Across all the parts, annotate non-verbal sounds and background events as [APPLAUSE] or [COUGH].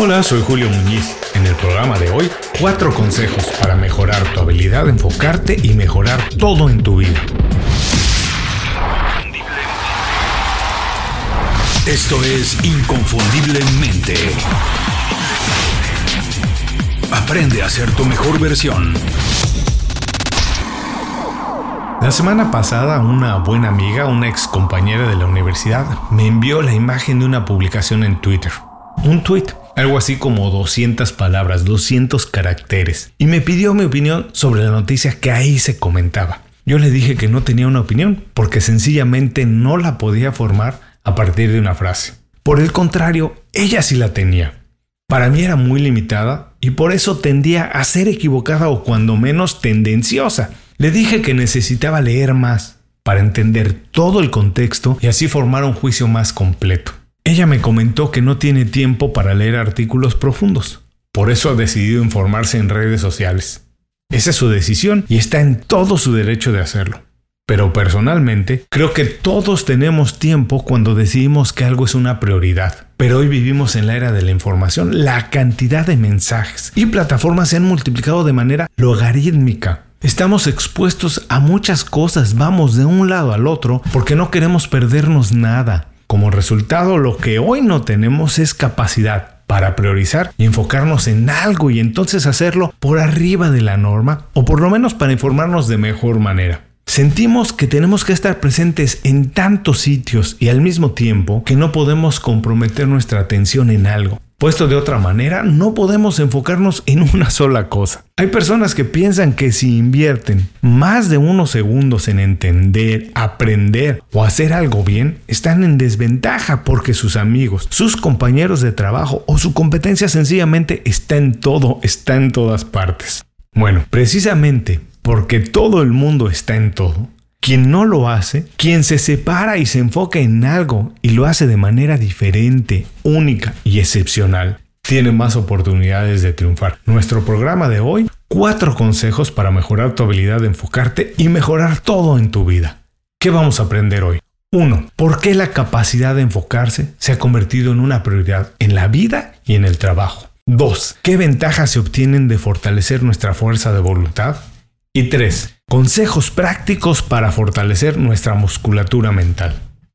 Hola, soy Julio Muñiz. En el programa de hoy, cuatro consejos para mejorar tu habilidad de enfocarte y mejorar todo en tu vida. Esto es Inconfundiblemente. Aprende a ser tu mejor versión. La semana pasada una buena amiga, una ex compañera de la universidad, me envió la imagen de una publicación en Twitter. Un tweet, algo así como 200 palabras, 200 caracteres, y me pidió mi opinión sobre la noticia que ahí se comentaba. Yo le dije que no tenía una opinión porque sencillamente no la podía formar a partir de una frase. Por el contrario, ella sí la tenía. Para mí era muy limitada y por eso tendía a ser equivocada o cuando menos tendenciosa. Le dije que necesitaba leer más para entender todo el contexto y así formar un juicio más completo. Ella me comentó que no tiene tiempo para leer artículos profundos, por eso ha decidido informarse en redes sociales. Esa es su decisión y está en todo su derecho de hacerlo. Pero personalmente, creo que todos tenemos tiempo cuando decidimos que algo es una prioridad. Pero hoy vivimos en la era de la información. La cantidad de mensajes y plataformas se han multiplicado de manera logarítmica. Estamos expuestos a muchas cosas, vamos de un lado al otro porque no queremos perdernos nada. Como resultado, lo que hoy no tenemos es capacidad para priorizar y enfocarnos en algo y entonces hacerlo por arriba de la norma o por lo menos para informarnos de mejor manera. Sentimos que tenemos que estar presentes en tantos sitios y al mismo tiempo que no podemos comprometer nuestra atención en algo. Puesto de otra manera, no podemos enfocarnos en una sola cosa. Hay personas que piensan que si invierten más de unos segundos en entender, aprender o hacer algo bien, están en desventaja porque sus amigos, sus compañeros de trabajo o su competencia sencillamente está en todo, está en todas partes. Bueno, precisamente porque todo el mundo está en todo. Quien no lo hace, quien se separa y se enfoca en algo y lo hace de manera diferente, única y excepcional, tiene más oportunidades de triunfar. Nuestro programa de hoy, cuatro consejos para mejorar tu habilidad de enfocarte y mejorar todo en tu vida. ¿Qué vamos a aprender hoy? 1. ¿Por qué la capacidad de enfocarse se ha convertido en una prioridad en la vida y en el trabajo? 2. ¿Qué ventajas se obtienen de fortalecer nuestra fuerza de voluntad? Y 3. Consejos prácticos para fortalecer nuestra musculatura mental.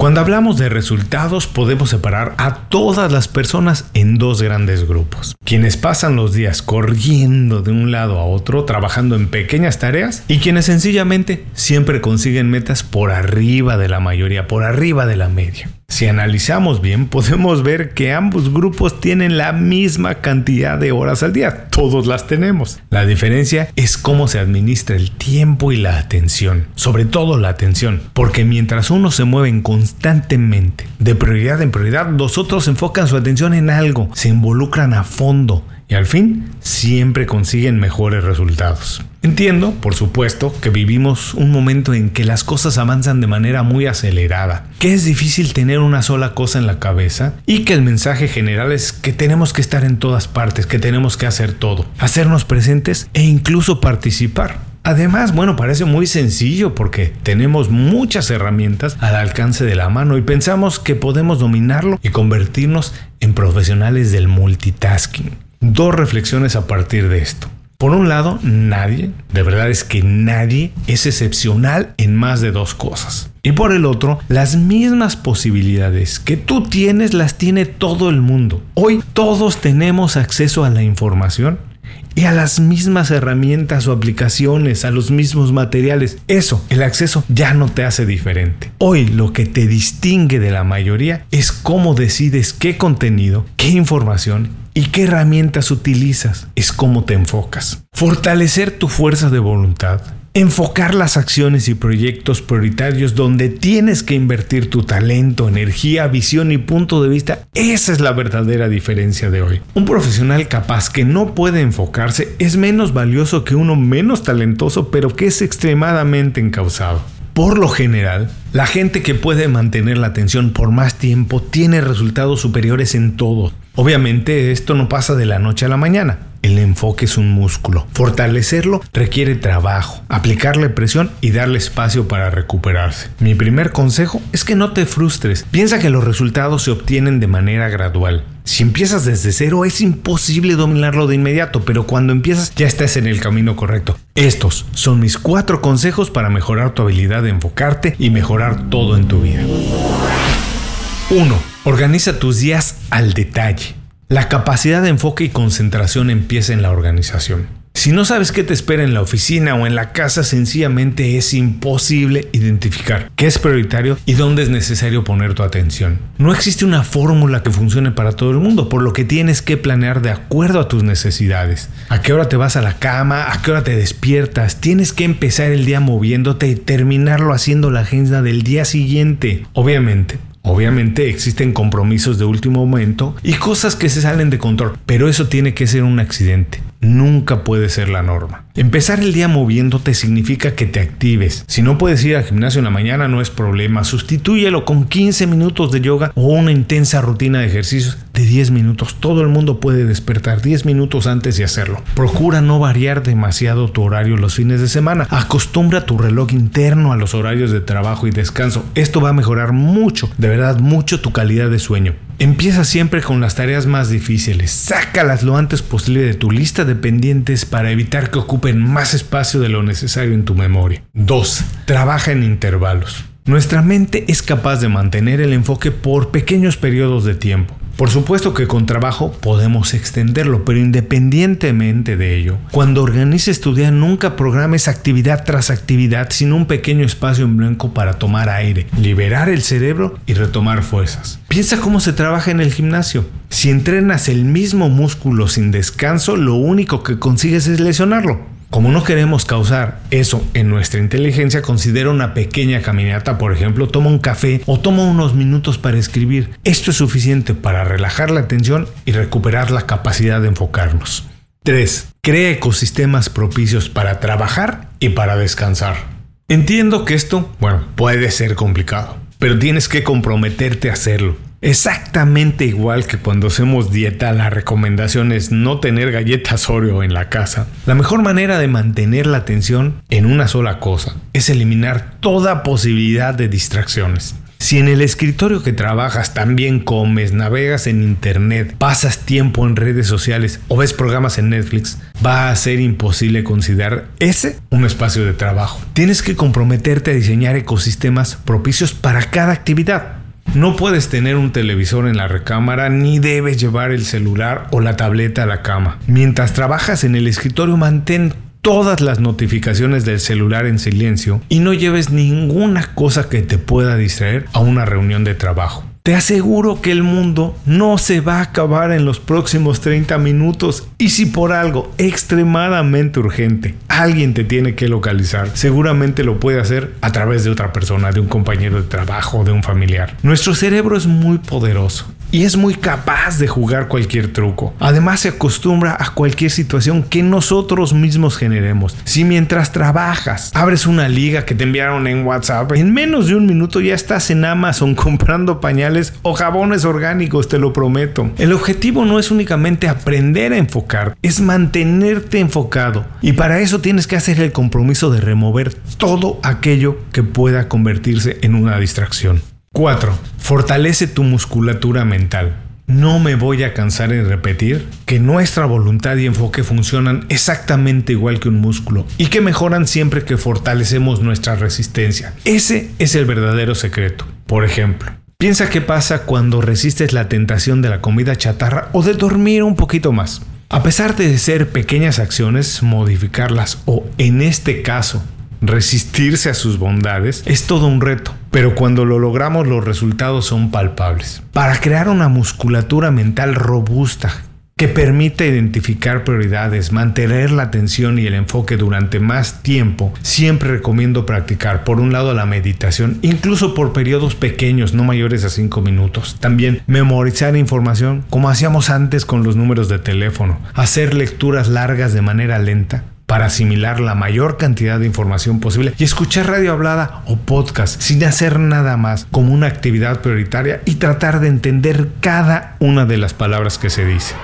Cuando hablamos de resultados podemos separar a todas las personas en dos grandes grupos. Quienes pasan los días corriendo de un lado a otro, trabajando en pequeñas tareas, y quienes sencillamente siempre consiguen metas por arriba de la mayoría, por arriba de la media. Si analizamos bien, podemos ver que ambos grupos tienen la misma cantidad de horas al día. Todos las tenemos. La diferencia es cómo se administra el tiempo y la atención. Sobre todo la atención. Porque mientras unos se mueven constantemente de prioridad en prioridad, los otros enfocan su atención en algo, se involucran a fondo y al fin siempre consiguen mejores resultados. Entiendo, por supuesto, que vivimos un momento en que las cosas avanzan de manera muy acelerada, que es difícil tener una sola cosa en la cabeza y que el mensaje general es que tenemos que estar en todas partes, que tenemos que hacer todo, hacernos presentes e incluso participar. Además, bueno, parece muy sencillo porque tenemos muchas herramientas al alcance de la mano y pensamos que podemos dominarlo y convertirnos en profesionales del multitasking dos reflexiones a partir de esto. Por un lado, nadie, de verdad es que nadie es excepcional en más de dos cosas. Y por el otro, las mismas posibilidades que tú tienes las tiene todo el mundo. Hoy todos tenemos acceso a la información y a las mismas herramientas o aplicaciones, a los mismos materiales. Eso, el acceso ya no te hace diferente. Hoy lo que te distingue de la mayoría es cómo decides qué contenido, qué información y qué herramientas utilizas. Es cómo te enfocas. Fortalecer tu fuerza de voluntad Enfocar las acciones y proyectos prioritarios donde tienes que invertir tu talento, energía, visión y punto de vista, esa es la verdadera diferencia de hoy. Un profesional capaz que no puede enfocarse es menos valioso que uno menos talentoso pero que es extremadamente encausado. Por lo general, la gente que puede mantener la atención por más tiempo tiene resultados superiores en todo. Obviamente esto no pasa de la noche a la mañana. El enfoque es un músculo. Fortalecerlo requiere trabajo, aplicarle presión y darle espacio para recuperarse. Mi primer consejo es que no te frustres. Piensa que los resultados se obtienen de manera gradual. Si empiezas desde cero es imposible dominarlo de inmediato, pero cuando empiezas ya estás en el camino correcto. Estos son mis cuatro consejos para mejorar tu habilidad de enfocarte y mejorar todo en tu vida. 1. Organiza tus días al detalle. La capacidad de enfoque y concentración empieza en la organización. Si no sabes qué te espera en la oficina o en la casa, sencillamente es imposible identificar qué es prioritario y dónde es necesario poner tu atención. No existe una fórmula que funcione para todo el mundo, por lo que tienes que planear de acuerdo a tus necesidades. ¿A qué hora te vas a la cama? ¿A qué hora te despiertas? Tienes que empezar el día moviéndote y terminarlo haciendo la agenda del día siguiente. Obviamente, Obviamente existen compromisos de último momento y cosas que se salen de control, pero eso tiene que ser un accidente nunca puede ser la norma. Empezar el día moviéndote significa que te actives. Si no puedes ir al gimnasio en la mañana no es problema, sustitúyelo con 15 minutos de yoga o una intensa rutina de ejercicios de 10 minutos. Todo el mundo puede despertar 10 minutos antes de hacerlo. Procura no variar demasiado tu horario los fines de semana. Acostumbra tu reloj interno a los horarios de trabajo y descanso. Esto va a mejorar mucho, de verdad mucho tu calidad de sueño. Empieza siempre con las tareas más difíciles. Sácalas lo antes posible de tu lista de pendientes para evitar que ocupen más espacio de lo necesario en tu memoria. 2. Trabaja en intervalos. Nuestra mente es capaz de mantener el enfoque por pequeños periodos de tiempo. Por supuesto que con trabajo podemos extenderlo, pero independientemente de ello, cuando organices tu día nunca programes actividad tras actividad, sino un pequeño espacio en blanco para tomar aire, liberar el cerebro y retomar fuerzas. Piensa cómo se trabaja en el gimnasio. Si entrenas el mismo músculo sin descanso, lo único que consigues es lesionarlo. Como no queremos causar eso en nuestra inteligencia, considera una pequeña caminata, por ejemplo, toma un café o toma unos minutos para escribir. Esto es suficiente para relajar la atención y recuperar la capacidad de enfocarnos. 3. Crea ecosistemas propicios para trabajar y para descansar. Entiendo que esto, bueno, puede ser complicado, pero tienes que comprometerte a hacerlo. Exactamente igual que cuando hacemos dieta, la recomendación es no tener galletas Oreo en la casa. La mejor manera de mantener la atención en una sola cosa es eliminar toda posibilidad de distracciones. Si en el escritorio que trabajas también comes, navegas en internet, pasas tiempo en redes sociales o ves programas en Netflix, va a ser imposible considerar ese un espacio de trabajo. Tienes que comprometerte a diseñar ecosistemas propicios para cada actividad. No puedes tener un televisor en la recámara ni debes llevar el celular o la tableta a la cama. Mientras trabajas en el escritorio mantén todas las notificaciones del celular en silencio y no lleves ninguna cosa que te pueda distraer a una reunión de trabajo. Te aseguro que el mundo no se va a acabar en los próximos 30 minutos y si por algo extremadamente urgente alguien te tiene que localizar, seguramente lo puede hacer a través de otra persona, de un compañero de trabajo, de un familiar. Nuestro cerebro es muy poderoso y es muy capaz de jugar cualquier truco. Además se acostumbra a cualquier situación que nosotros mismos generemos. Si mientras trabajas abres una liga que te enviaron en WhatsApp, en menos de un minuto ya estás en Amazon [LAUGHS] comprando pañales o jabones orgánicos, te lo prometo. El objetivo no es únicamente aprender a enfocar, es mantenerte enfocado. Y para eso tienes que hacer el compromiso de remover todo aquello que pueda convertirse en una distracción. 4. Fortalece tu musculatura mental. No me voy a cansar en repetir que nuestra voluntad y enfoque funcionan exactamente igual que un músculo y que mejoran siempre que fortalecemos nuestra resistencia. Ese es el verdadero secreto. Por ejemplo, piensa qué pasa cuando resistes la tentación de la comida chatarra o de dormir un poquito más. A pesar de ser pequeñas acciones, modificarlas o en este caso resistirse a sus bondades es todo un reto, pero cuando lo logramos los resultados son palpables. Para crear una musculatura mental robusta que permite identificar prioridades, mantener la atención y el enfoque durante más tiempo, siempre recomiendo practicar por un lado la meditación, incluso por periodos pequeños, no mayores a 5 minutos. También memorizar información como hacíamos antes con los números de teléfono, hacer lecturas largas de manera lenta, para asimilar la mayor cantidad de información posible y escuchar radio hablada o podcast sin hacer nada más como una actividad prioritaria y tratar de entender cada una de las palabras que se dice.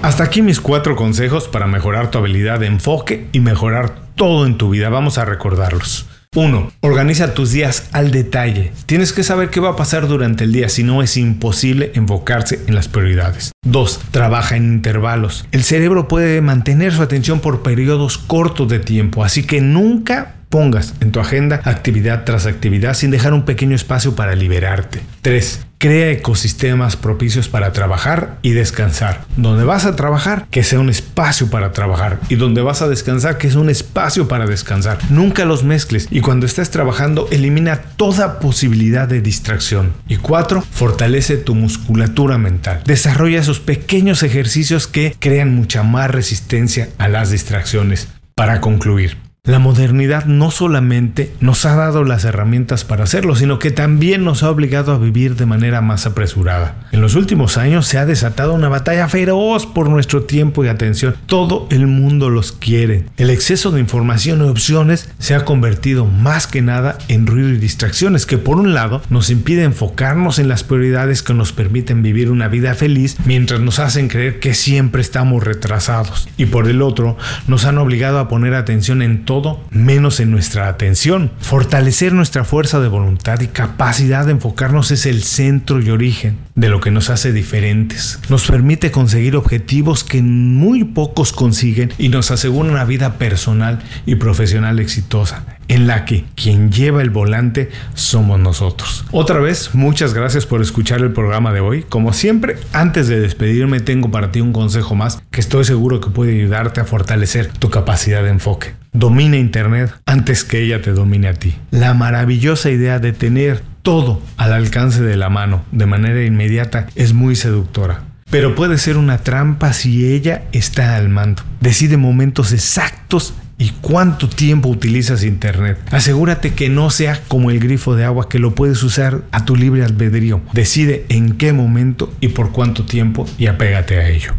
Hasta aquí mis cuatro consejos para mejorar tu habilidad de enfoque y mejorar todo en tu vida. Vamos a recordarlos. 1. Organiza tus días al detalle. Tienes que saber qué va a pasar durante el día, si no es imposible enfocarse en las prioridades. 2. Trabaja en intervalos. El cerebro puede mantener su atención por periodos cortos de tiempo, así que nunca pongas en tu agenda actividad tras actividad sin dejar un pequeño espacio para liberarte. 3. Crea ecosistemas propicios para trabajar y descansar. Donde vas a trabajar, que sea un espacio para trabajar. Y donde vas a descansar, que sea un espacio para descansar. Nunca los mezcles. Y cuando estés trabajando, elimina toda posibilidad de distracción. Y 4. Fortalece tu musculatura mental. Desarrolla esos pequeños ejercicios que crean mucha más resistencia a las distracciones. Para concluir, la modernidad no solamente nos ha dado las herramientas para hacerlo, sino que también nos ha obligado a vivir de manera más apresurada. En los últimos años se ha desatado una batalla feroz por nuestro tiempo y atención. Todo el mundo los quiere. El exceso de información y opciones se ha convertido más que nada en ruido y distracciones que por un lado nos impide enfocarnos en las prioridades que nos permiten vivir una vida feliz mientras nos hacen creer que siempre estamos retrasados y por el otro nos han obligado a poner atención en menos en nuestra atención. Fortalecer nuestra fuerza de voluntad y capacidad de enfocarnos es el centro y origen de lo que nos hace diferentes. Nos permite conseguir objetivos que muy pocos consiguen y nos asegura una vida personal y profesional exitosa en la que quien lleva el volante somos nosotros. Otra vez, muchas gracias por escuchar el programa de hoy. Como siempre, antes de despedirme tengo para ti un consejo más que estoy seguro que puede ayudarte a fortalecer tu capacidad de enfoque. Domina Internet antes que ella te domine a ti. La maravillosa idea de tener todo al alcance de la mano de manera inmediata es muy seductora. Pero puede ser una trampa si ella está al mando. Decide momentos exactos y cuánto tiempo utilizas Internet. Asegúrate que no sea como el grifo de agua que lo puedes usar a tu libre albedrío. Decide en qué momento y por cuánto tiempo y apégate a ello.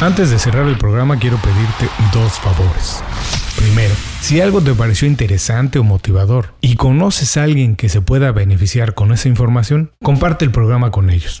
Antes de cerrar el programa quiero pedirte dos favores. Primero, si algo te pareció interesante o motivador y conoces a alguien que se pueda beneficiar con esa información, comparte el programa con ellos.